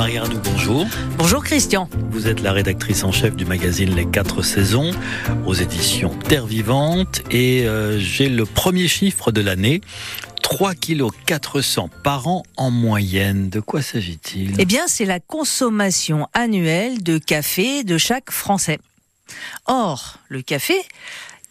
Marie Arnoux, bonjour. Bonjour Christian. Vous êtes la rédactrice en chef du magazine Les Quatre Saisons aux éditions Terre Vivante et euh, j'ai le premier chiffre de l'année. 3 kg 400 par an en moyenne. De quoi s'agit-il? Eh bien, c'est la consommation annuelle de café de chaque Français. Or, le café,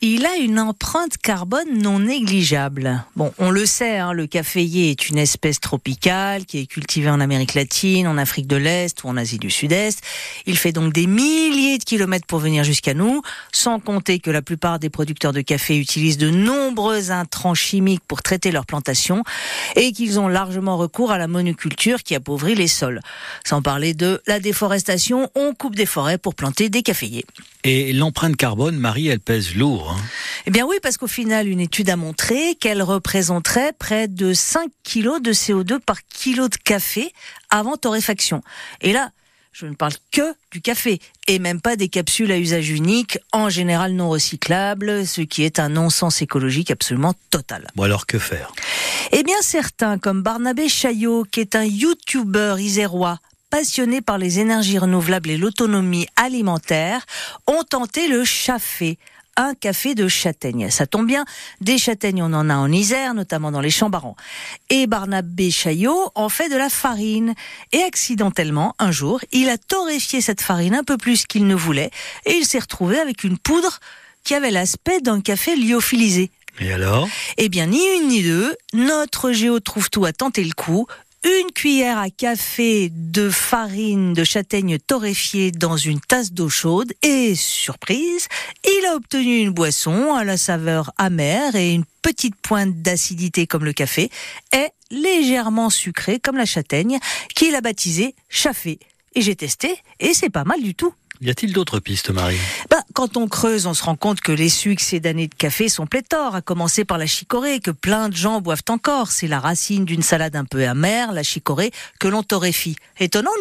il a une empreinte carbone non négligeable. Bon, on le sait, hein, le caféier est une espèce tropicale qui est cultivée en Amérique latine, en Afrique de l'Est ou en Asie du Sud-Est. Il fait donc des milliers de kilomètres pour venir jusqu'à nous, sans compter que la plupart des producteurs de café utilisent de nombreux intrants chimiques pour traiter leurs plantations et qu'ils ont largement recours à la monoculture qui appauvrit les sols. Sans parler de la déforestation, on coupe des forêts pour planter des caféiers. Et l'empreinte carbone, Marie, elle pèse lourd. Hein. Eh bien oui, parce qu'au final, une étude a montré qu'elle représenterait près de 5 kilos de CO2 par kilo de café avant torréfaction. Et là, je ne parle que du café et même pas des capsules à usage unique, en général non recyclables, ce qui est un non-sens écologique absolument total. Bon alors que faire? Eh bien certains, comme Barnabé Chaillot, qui est un YouTuber isérois, passionné par les énergies renouvelables et l'autonomie alimentaire, ont tenté le chafé un café de châtaigne. Ça tombe bien, des châtaignes on en a en Isère, notamment dans les Chambarans. Et Barnabé Chaillot en fait de la farine. Et accidentellement, un jour, il a torréfié cette farine un peu plus qu'il ne voulait, et il s'est retrouvé avec une poudre qui avait l'aspect d'un café lyophilisé. Et alors? Eh bien, ni une ni deux, notre géo trouve tout à tenter le coup une cuillère à café de farine de châtaigne torréfiée dans une tasse d'eau chaude et, surprise, il a obtenu une boisson à la saveur amère et une petite pointe d'acidité comme le café et légèrement sucrée comme la châtaigne qu'il a baptisé chafé. Et j'ai testé et c'est pas mal du tout. Y a-t-il d'autres pistes, Marie? Bah, Quand on creuse, on se rend compte que les succès d'années de café sont pléthores, à commencer par la chicorée, que plein de gens boivent encore. C'est la racine d'une salade un peu amère, la chicorée, que l'on torréfie. Étonnant,